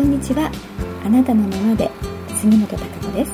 こんにちは。あなたのままで杉本孝子です、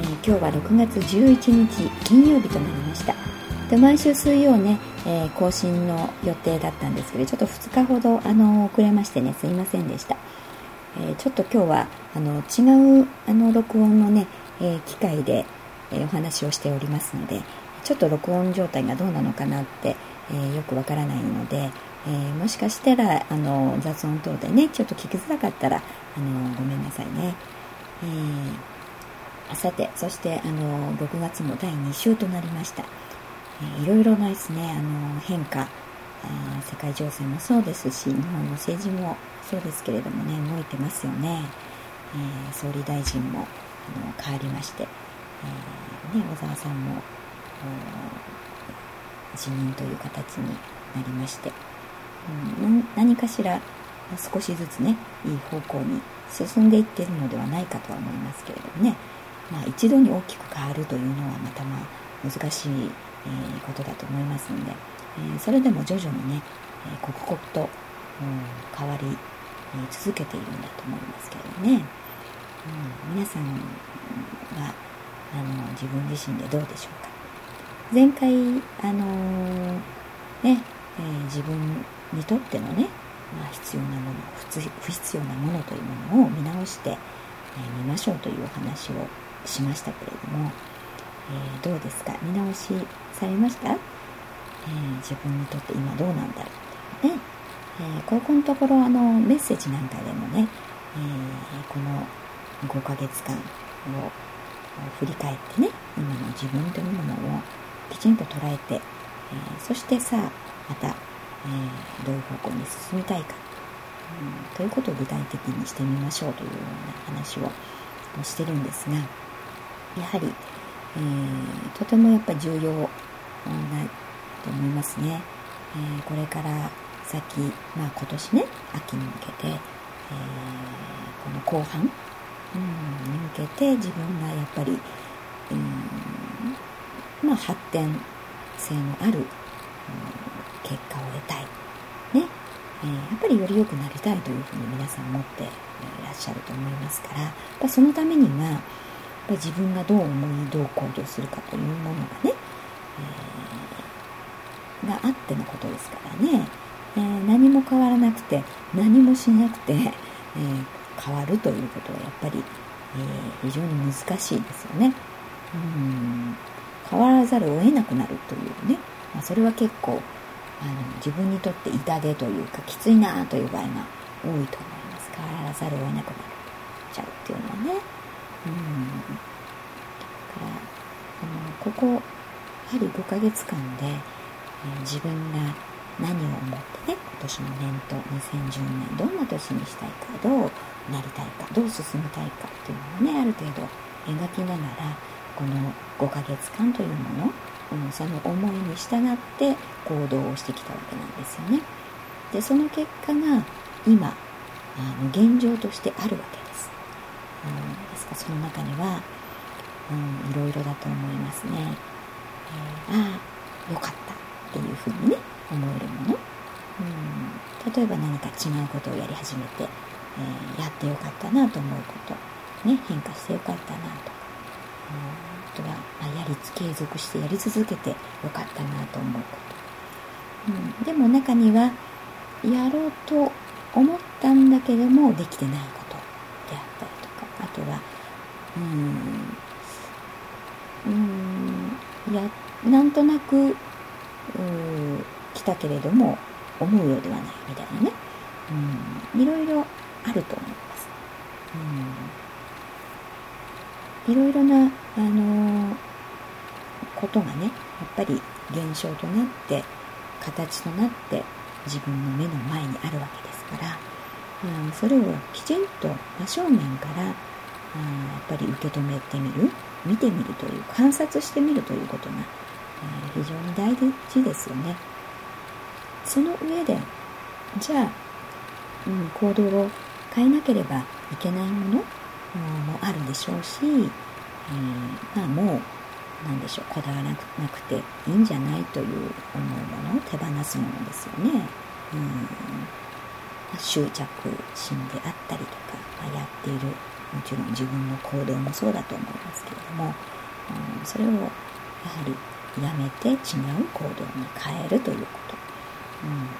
えー、今日は6月11日金曜日となりました。で毎週水曜ね、えー、更新の予定だったんですけどちょっと2日ほどあの遅れましてねすいませんでした、えー、ちょっと今日はあの違うあの録音のね、え機械で、えお話をしておりますのでちょっと録音状態がどうなのかなって、えよくわからないので、え、もしかしたらあの雑音等でねちょっと聞きづらかったらあのごめんなさいね、えー、さてそしてあの6月も第2週となりました、えー、いろいろなですねあの変化世界情勢もそうですし日本の政治もそうですけれどもね動いてますよね、えー、総理大臣もあの変わりまして、えー、ね、小沢さんも辞任という形になりましてうん、何かしら少しずつねいい方向に進んでいってるのではないかとは思いますけれどもね、まあ、一度に大きく変わるというのはまたまあ難しい、えー、ことだと思いますので、えー、それでも徐々にね、えー、刻々と、うん、変わり、え続けているんだと思いますけれどもね、うん、皆さんはあの自分自身でどうでしょうか。前回あのね、え自分にとってのね、まあ、必要なもの不必要なものというものを見直して、えー、みましょうというお話をしましたけれども、えー、どうですか？見直しされました、え、自分にとって今どうなんだろう？ね、えここのところあのメッセージなんかでもね、えこの5ヶ月間を振り返ってね今の自分というものをきちんと捉えて、えそしてさあまたえどういう方向に進みたいか、うん、ということを具体的にしてみましょうというような話をしてるんですがやはり、えー、とてもやっぱり重要なと思いますね、え、これから先、まあ、今年ね秋に向けて、えー、この後半、うん、に向けて自分がやっぱり、うんまあ、発展性のある、うん結果を得たい、ね。えー、やっぱりより良くなりたいというふうに皆さん思っていらっしゃると思いますから。やっぱそのためにはやっぱ自分がどう思いどう行動するかというものがね、えー、があってのことですからね、えー、何も変わらなくて何もしなくて、え変わるということはやっぱり、え非常に難しいですよね。うん。変わらざるを得なくなるというね、まあ、それは結構あの自分にとって痛手というかきついなという場合が多いと思います。変わらざるを得なくなっちゃうっていうのはね。うん。だからあのここやはり5ヶ月間で、えー、自分が何を思ってね今年の年と2010年どんな年にしたいかどうなりたいかどう進みたいかっていうのをねある程度描きながらこの5ヶ月間というものうん、その思いに従って行動をしてきたわけなんですよね。でその結果が今あの現状としてあるわけです。うん、ですからその中には、うん、いろいろだと思いますね。えー、ああよかったっていうふうにね思えるもの、うん、例えば何か違うことをやり始めて、えー、やってよかったなと思うこと、ね、変化してよかったなとか、あとは、やり継続してやり続けてよかったなと思うこと、うん、でも中にはやろうと思ったんだけどもできてないことであったりとか。あとはうん。うん。やなんとなく来たけれども思うようではないみたいなね、うん、いろいろあると思います。うん、いろいろな、あの、ことがねやっぱり現象となって形となって自分の目の前にあるわけですから、うん、それをきちんと真正面から、うん、やっぱり受け止めてみる見てみるという観察してみるということが、えー、非常に大事ですよね。その上でじゃあ、うん、行動を変えなければいけないものもあるでしょうし、えー、まあもう何でしょうこだわらなくていいんじゃないという思うものを手放すものですよね。うん。執着心であったりとか、まあ、やっているもちろん自分の行動もそうだと思いますけれども、うん、それをやはりやめて違う行動に変えるということ、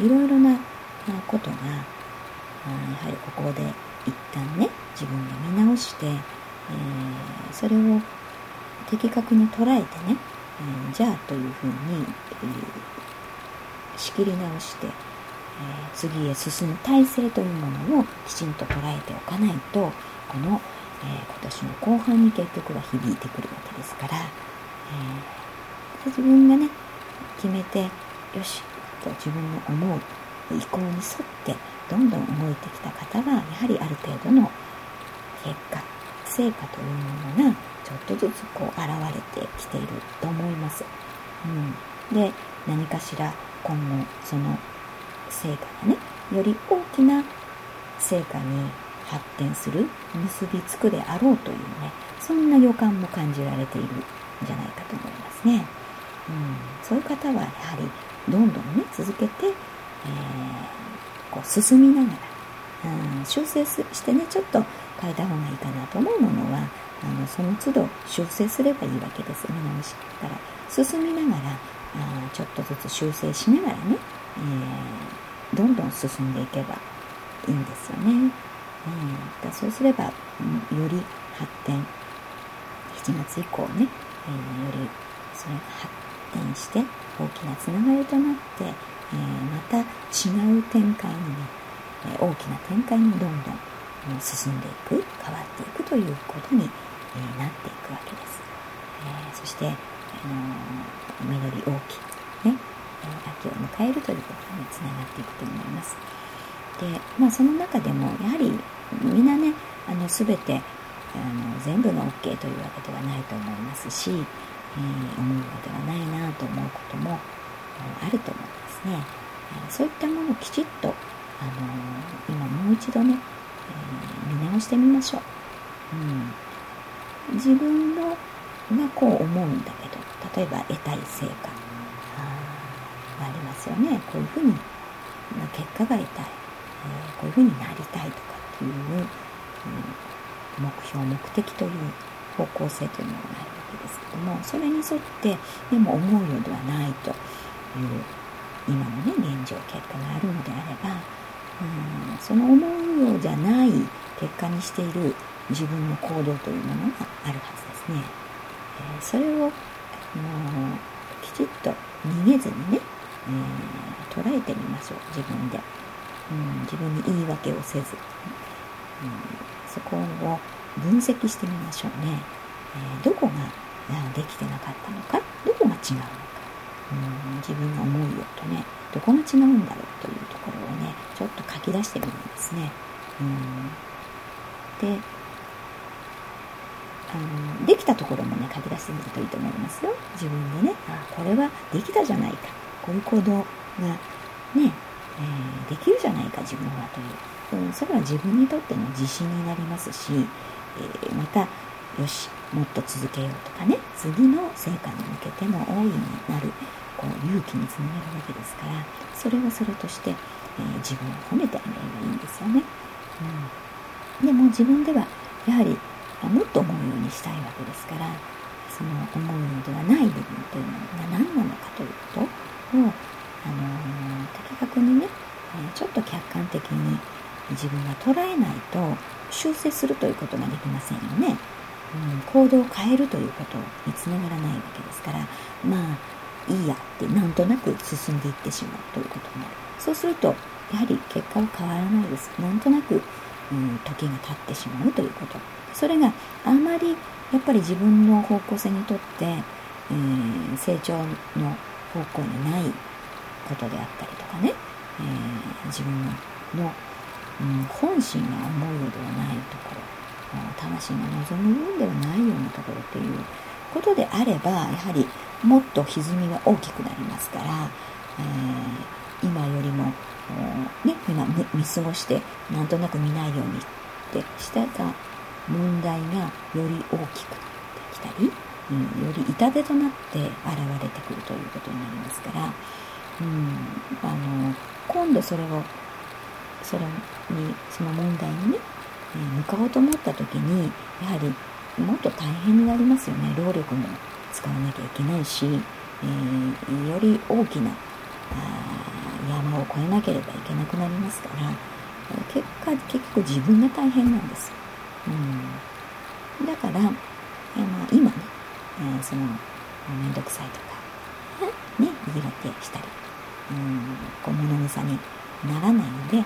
うん、いろいろなことが、やはりここで一旦ね自分で見直して、えー、それを的確に捉えてね、えー、じゃあというふうに、えー、仕切り直して、え次へ進む体制というものをきちんと捉えておかないとこの、え今年の後半に結局は響いてくるわけですから、え自分がね決めてよしと自分の思う意向に沿ってどんどん動いてきた方はやはりある程度の結果成果というものがちょっとずつこう現れてきていると思います。うん、で何かしら今後その成果がねより大きな成果に発展する結びつくであろうというねそんな予感も感じられているんじゃないかと思いますね。うん、そういう方はやはりどんどんね続けてえー、こう進みながら、うん、修正してねちょっと変えた方がいいかなと思うものはあのその都度修正すればいいわけです見直しから進みながらあちょっとずつ修正しながらね、えー、どんどん進んでいけばいいんですよね、うん、だそうすれば、うん、より発展7月以降ね、えー、よりそれが発展して大きなつながりとなってえまた違う展開にね、え大きな展開にどんどん進んでいく変わっていくということに、えなっていくわけです、えそして、あの実り大きい、ね、秋を迎えるということにつながっていくと思います。で、まあ、その中でもやはりみんなねあの全てあの全部が OK というわけではないと思いますし、えー、思うのではないなと思うこともあると思いますですね、えそういったものをきちっと、あの今もう一度ね、え見直してみましょう、うん、自分のがこう思うんだけど例えば得たい成果あありますよね。こういうふうに結果が得たい、えー、こういうふうになりたいとかっていう、うん、目標目的という方向性というのがあるわけですけどもそれに沿ってでも思うようではないという今のね現状結果があるのであればうんその思うようじゃない結果にしている自分の行動というものがあるはずですね。えー、それを、きちっと逃げずにね、えー、捉えてみましょう。自分で、うん、自分に言い訳をせず、うん、そこを分析してみましょうね、え、どこができてなかったのか。どこが違うのか。うん自分が思うよとねどこが違うんだろうというところをねちょっと書き出してみるんですね。うん。であのできたところもね書き出してみるといいと思いますよ。自分でねあこれはできたじゃないか。こういう行動がね、えー、できるじゃないか自分はという、うん、それは自分にとっての自信になりますし、えー、またよしもっと続けようとかね次の成果に向けても大いになるこう勇気につながるわけですからそれはそれとして、えー、自分を褒めてあげればいいんですよね。うん、でも自分ではやはりもっと思うようにしたいわけですからその思うのではない部分というのが何なのかということを、あのー、的確にね、えちょっと客観的に自分が捉えないと修正するということができませんよね。うん、行動を変えるということにつながらないわけですからまあいいやってなんとなく進んでいってしまうということになる。そうするとやはり結果は変わらないです。なんとなく、うん、時が経ってしまうということ。それがあまりやっぱり自分の方向性にとって、えー、成長の方向にないことであったりとかね、えー、自分の、うん、本心が思うようではないところ。魂が望む分ではないようなところっていうことであればやはりもっと歪みが大きくなりますから、えー、今よりも、ね、今見過ごしてなんとなく見ないようにってしてた問題がより大きくなってきたり、うん、より痛手となって現れてくるということになりますから、うん、あの今度それをそれにその問題にね、向かおうと思った時にやはりもっと大変になりますよね。労力も使わなきゃいけないし、えー、より大きな山を越えなければいけなくなりますから結果結構自分が大変なんです、うん、だから、えー、まあ、今ね、えー、その面倒くさいとかね言い訳したり、うん、こう物臭にならないので、えー、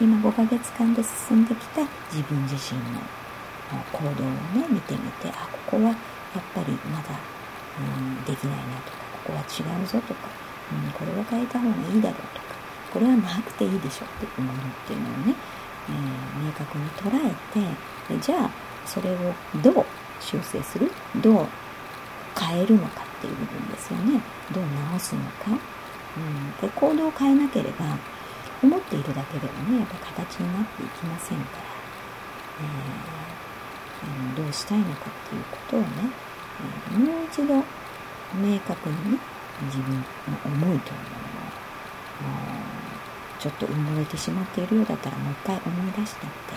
今5ヶ月間で進んできた自分自身の行動をね見てみてあここはやっぱりまだ、うん、できないなとかここは違うぞとか、うん、これは変えた方がいいだろうとかこれはなくていいでしょっていうものっていうのをね、えー、明確に捉えてじゃあそれをどう修正する？どう変えるのかっていう部分ですよね。どう直すのか、うん、で行動を変えなければ思っているだけではねやっぱ形になっていきませんから、えー、どうしたいのかっていうことをね、えー、もう一度明確にね自分の思いというものをちょっと埋もれてしまっているようだったらもう一回思い出してみて、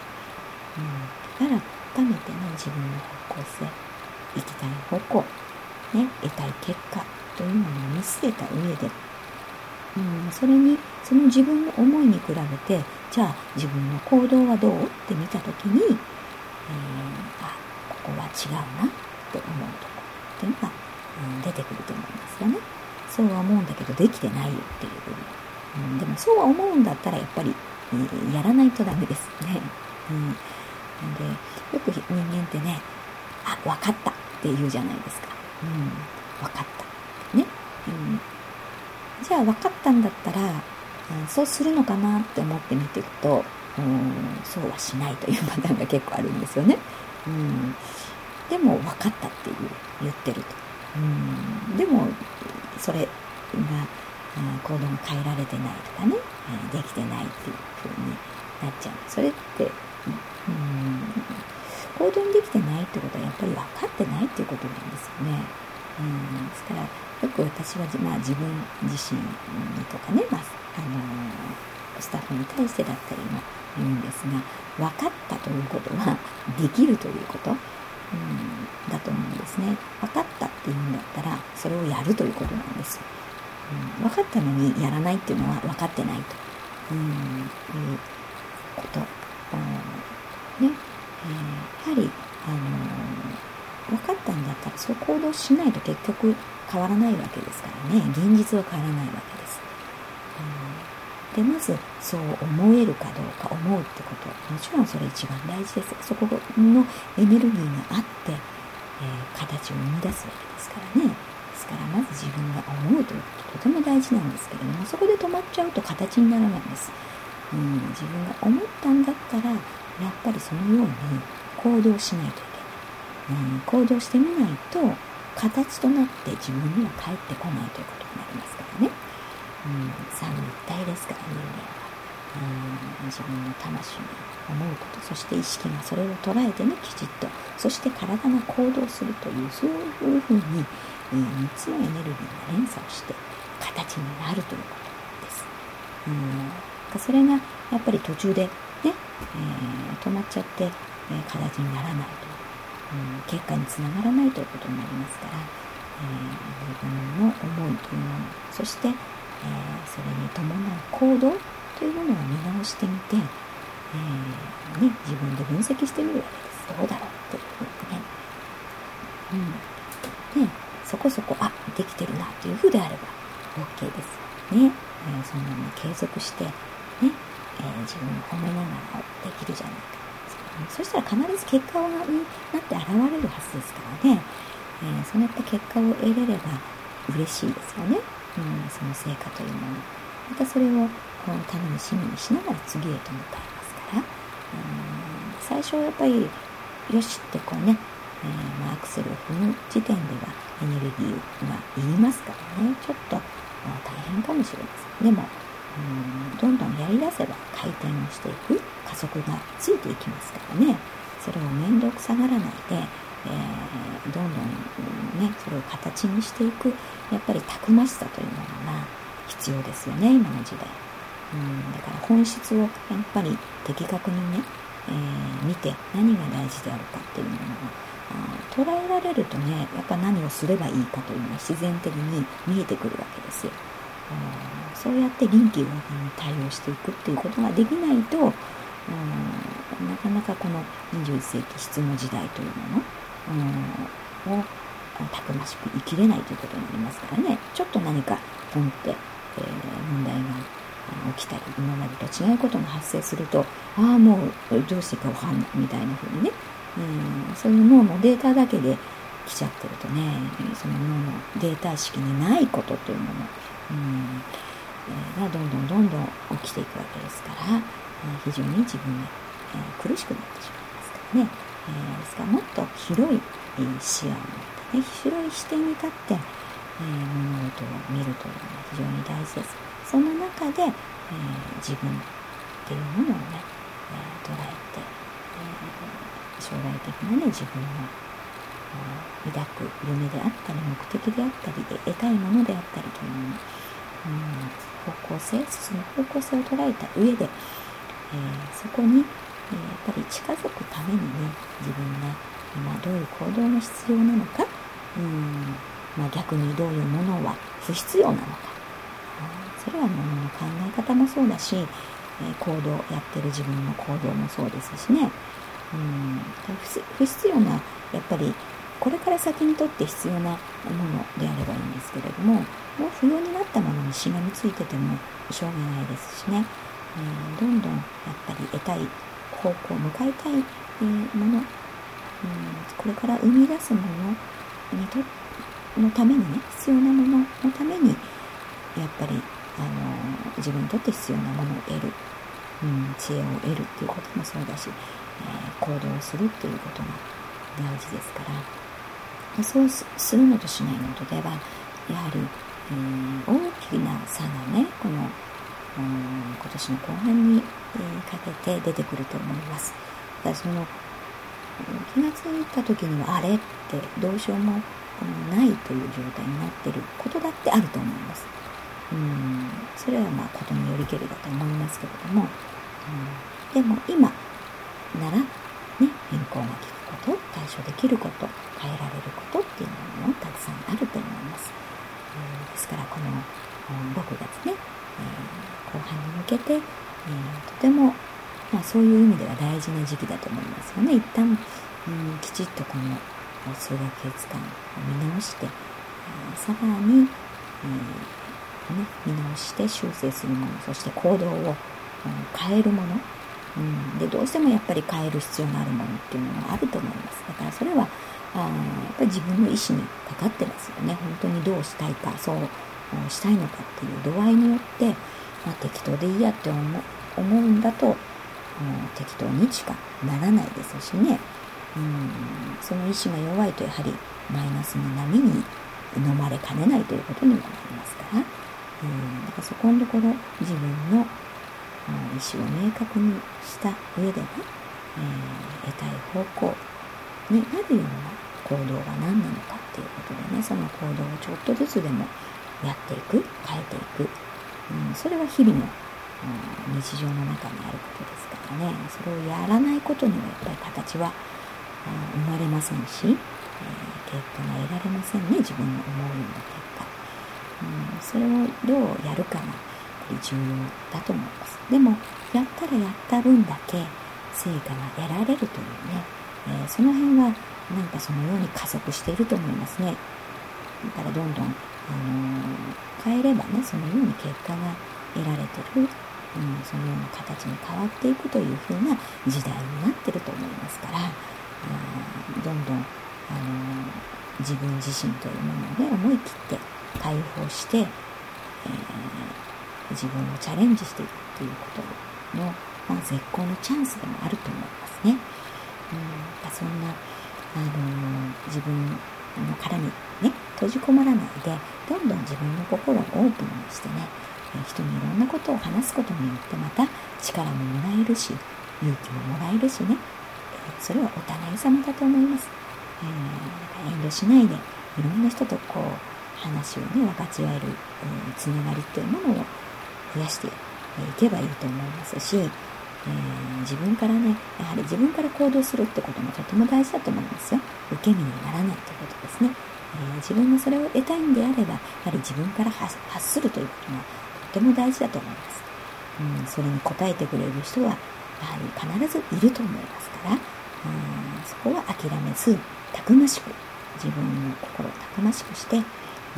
うん、改めてね自分の方向性行きたい方向ね、得たい結果というものを見据えた上で、うん、それにその自分の思いに比べてじゃあ自分の行動はどう？って見た時に、えー、あここは違うなって思うとこっていうのが、うん、出てくると思うんですよね。そうは思うんだけどできてないよっていう部分、うん、でもそうは思うんだったらやっぱり、えー、やらないとダメですね。うん、でよく人間ってねあ分かったって言うじゃないですか。うん、分かった。ね。うん、じゃあ分かったんだったら、うん、そうするのかなって思って見ていくと、うん、そうはしないというパターンが結構あるんですよね。うん、でも分かったっていう言ってると。うん、でもそれが、うん、行動が変えられてないとかね、できてないっていう風になっちゃう。それって、うん、行動にできてないってことはやっぱり分かってないっていうことなんですよね。うん、ですからよく私は、まあ、自分自身にとかね、まあ、あのスタッフに対してだったりも言うんですが分かったということはできるということ、うん、だと思うんですね。分かったっていうんだったらそれをやるということなんです。うん、分かったのにやらないっていうのは分かってないと、うん、いうこと。うんねえー、やはり、あの、分かったんだったらそう行動しないと結局変わらないわけですからね。現実は変わらないわけです、でまずそう思えるかどうか思うってこと。もちろんそれ一番大事です。そこのエネルギーがあって、えー、形を生み出すわけですからね。ですからまず自分が思うということとても大事なんですけれどもそこで止まっちゃうと形にならないんです、うん、自分が思ったんだったらやっぱりそのように行動しないと。行動してみないと形となって自分には返ってこないということになりますからね。うん、三位一体ですから人間は。うん、自分の魂に思うこと、そして意識がそれを捉えてね、きちっと、そして体が行動するという、そういうふうに、え、3つのエネルギーが連鎖をして形になるということです。うん、それがやっぱり途中でね、えー、止まっちゃって、えー、形にならないと、結果につながらないということになりますから、えー、自分の思いというものそして、えそれに伴う行動というものを見直してみて、えね、自分で分析してみるわけです。どうだろうっていうふうにね、うん、ねそこそこあできてるなというふうであれば OK ですね、えそのまま継続してねえー、自分を褒めながらできるじゃないか。そしたら必ず結果になって現れるはずですからね、えー、そういった結果を得れれば嬉しいですよね。うん、その成果というもの。またそれをこう楽しみにしながら次へと向かいますから、うん、最初はやっぱり、よしってこうね、えー、アクセルを踏む時点ではエネルギーがいりますからね、ちょっと大変かもしれません。でも、うん。どんどんやりだせば回転をしていく加速がついていきますからね。それを面倒くさがらないで、えー、どんどん、ね、それを形にしていくやっぱりたくましさというものが必要ですよね今の時代、うん、だから本質をやっぱり的確にね、えー、見て何が大事であるかっていうものが捉えられるとねやっぱ何をすればいいかというのは自然的に見えてくるわけですよ。そうやって臨機応変に対応していくっていうことができないとなかなかこの21世紀質の時代というものをたくましく生きれないということになりますからね。ちょっと何かポンって、えー、問題が起きたり今までと違うことが発生するとああもうどうしていいかわかんないみたいな風にね。う、そういう脳のデータだけで来ちゃってるとねその脳のデータ式にないことというもの、うん。えー、がどんどんどんどん起きていくわけですから、えー、非常に自分が、えー、苦しくなってしまいますからね、え、ですからもっと広い視野を持ってね広い視点に立って、え物事を見るというのが非常に大事です。その中で、え自分っていうものをね、え捉えてえ将来的なね自分の抱く夢であったり目的であったりで得たいものであったりといううん方向性その方向性を捉えた上で、えー、そこに、えー、やっぱり近づくためにね自分が今どういう行動が必要なのかうんまあ、逆にどういうものは不必要なのか。それはものの考え方もそうだし、えー、行動やってる自分の行動もそうですしね。うん不必要なやっぱりこれから先にとって必要なものであればいいんですけれどももう不要になったものにしがみついててもしょうがないですしね、えー、どんどんやっぱり得たい方向向かいたい、えー、もの、うん、これから生み出すものにとのためにね必要なもののためにやっぱりあの自分にとって必要なものを得る、うん、知恵を得るっていうこともそうだしえ行動するっていうことが大事ですから。そうするのとしないのとではやはり、えー、大きな差がねこの今年の後半に、え、かけて出てくると思います。だその気がついた時にはあれってどうしようもないという状態になっていることだってあると思います。うん。それはまあことによりけりだと思いますけれども、うん、でも今なら、ね、変更が効くこと対処できること変えられることっていうのもたくさんあると思います、えー、ですからこの6月ね、えー、後半に向けて、えー、とても、まあ、そういう意味では大事な時期だと思いますよね。一旦、うん、きちっとこの数学月間を見直して、え、さらに、えーね、見直して修正するものそして行動を変えるものうん、でどうしてもやっぱり変える必要があるものっていうのがあると思います。だからそれはあやっぱり自分の意思にかかってますよね。本当にどうしたいかそうしたいのかっていう度合いによって、まあ、適当でいいやって思うんだと適当にしかならないですしね、うん、その意志が弱いとやはりマイナスの波に飲まれかねないということにもなりますから、うん、だからそこのところ自分の意思を明確にした上でね、えー、得たい方向になるような行動が何なのかっていうことでねその行動をちょっとずつでもやっていく変えていく、うん、それは日々の、うん、日常の中にあることですからね。それをやらないことにはやっぱり形は、うん、生まれませんし、えー、結果が得られませんね。自分の思うような結果、うん、それをどうやるかが重要だと思います。でもやったらやった分だけ成果が得られるというね、えー、その辺はなんかそのように加速していると思いますね。だからどんどん、変えればねそのように結果が得られてる、うん、そのような形に変わっていくというふうな時代になってると思いますから、うん、どんどん、あの、自分自身というものをね思い切って解放して、えー自分をチャレンジしていくっていうことの、まあ、絶好のチャンスでもあると思いますね。うんそんな、あの、自分の殻にね閉じこもらないでどんどん自分の心をオープンにしてね人にいろんなことを話すことによってまた力ももらえるし勇気ももらえるしねそれはお互い様だと思います、えー、遠慮しないでいろんな人とこう話をね分かち合える、うん、つながりっていうものを増やしていけばいいと思いますし、えー、自分からねやはり自分から行動するってこともとても大事だと思いますよ。受け身にならないということですね、え、自分がそれを得たいんであればやはり自分から発するということがとても大事だと思います、うん、それに応えてくれる人はやはり必ずいると思いますから、うん、そこは諦めずたくましく自分の心をたくましくしてや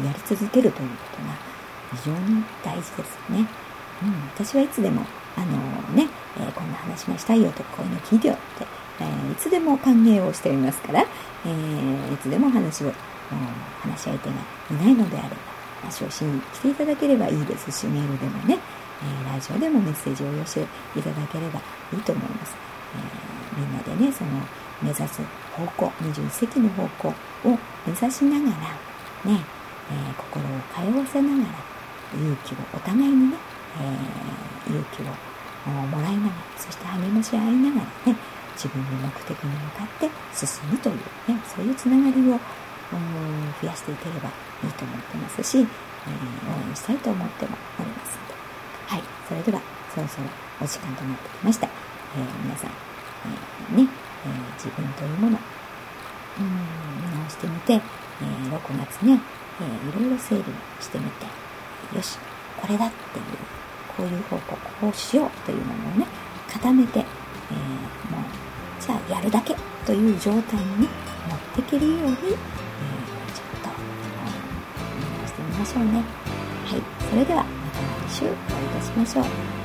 り続けるということが非常に大事ですよね。うん、私はいつでも、あのね、えー、こんな話がしたいよとか、こういうの聞いてよって、えー、いつでも歓迎をしていますから、えー、いつでも話を、話し相手がいないのであれば、話をしに来ていただければいいですし、メールでもね、えラジオでもメッセージを寄せていただければいいと思います。えみんなでね、その、目指す方向、21世紀の方向を目指しながら、ね、え心を通わせながら、勇気をお互いにね、え、勇気をもらいながらそして励まし合いながらね自分の目的に向かって進むというねそういうつながりを増やしていければいいと思ってますし、えー、応援したいと思ってもおりますので。はいそれではそろそろお時間となってきました、えー、皆さん、えー、ね、え自分というものうん見直してみて、え6月ね、えいろいろ整理してみてよしこれだっていうこういう方向こうしようというものをね固めて、えー、もうじゃあやるだけという状態にね持っていけるように、ましょうね。はい。それではまた来週お会いいたしましょう。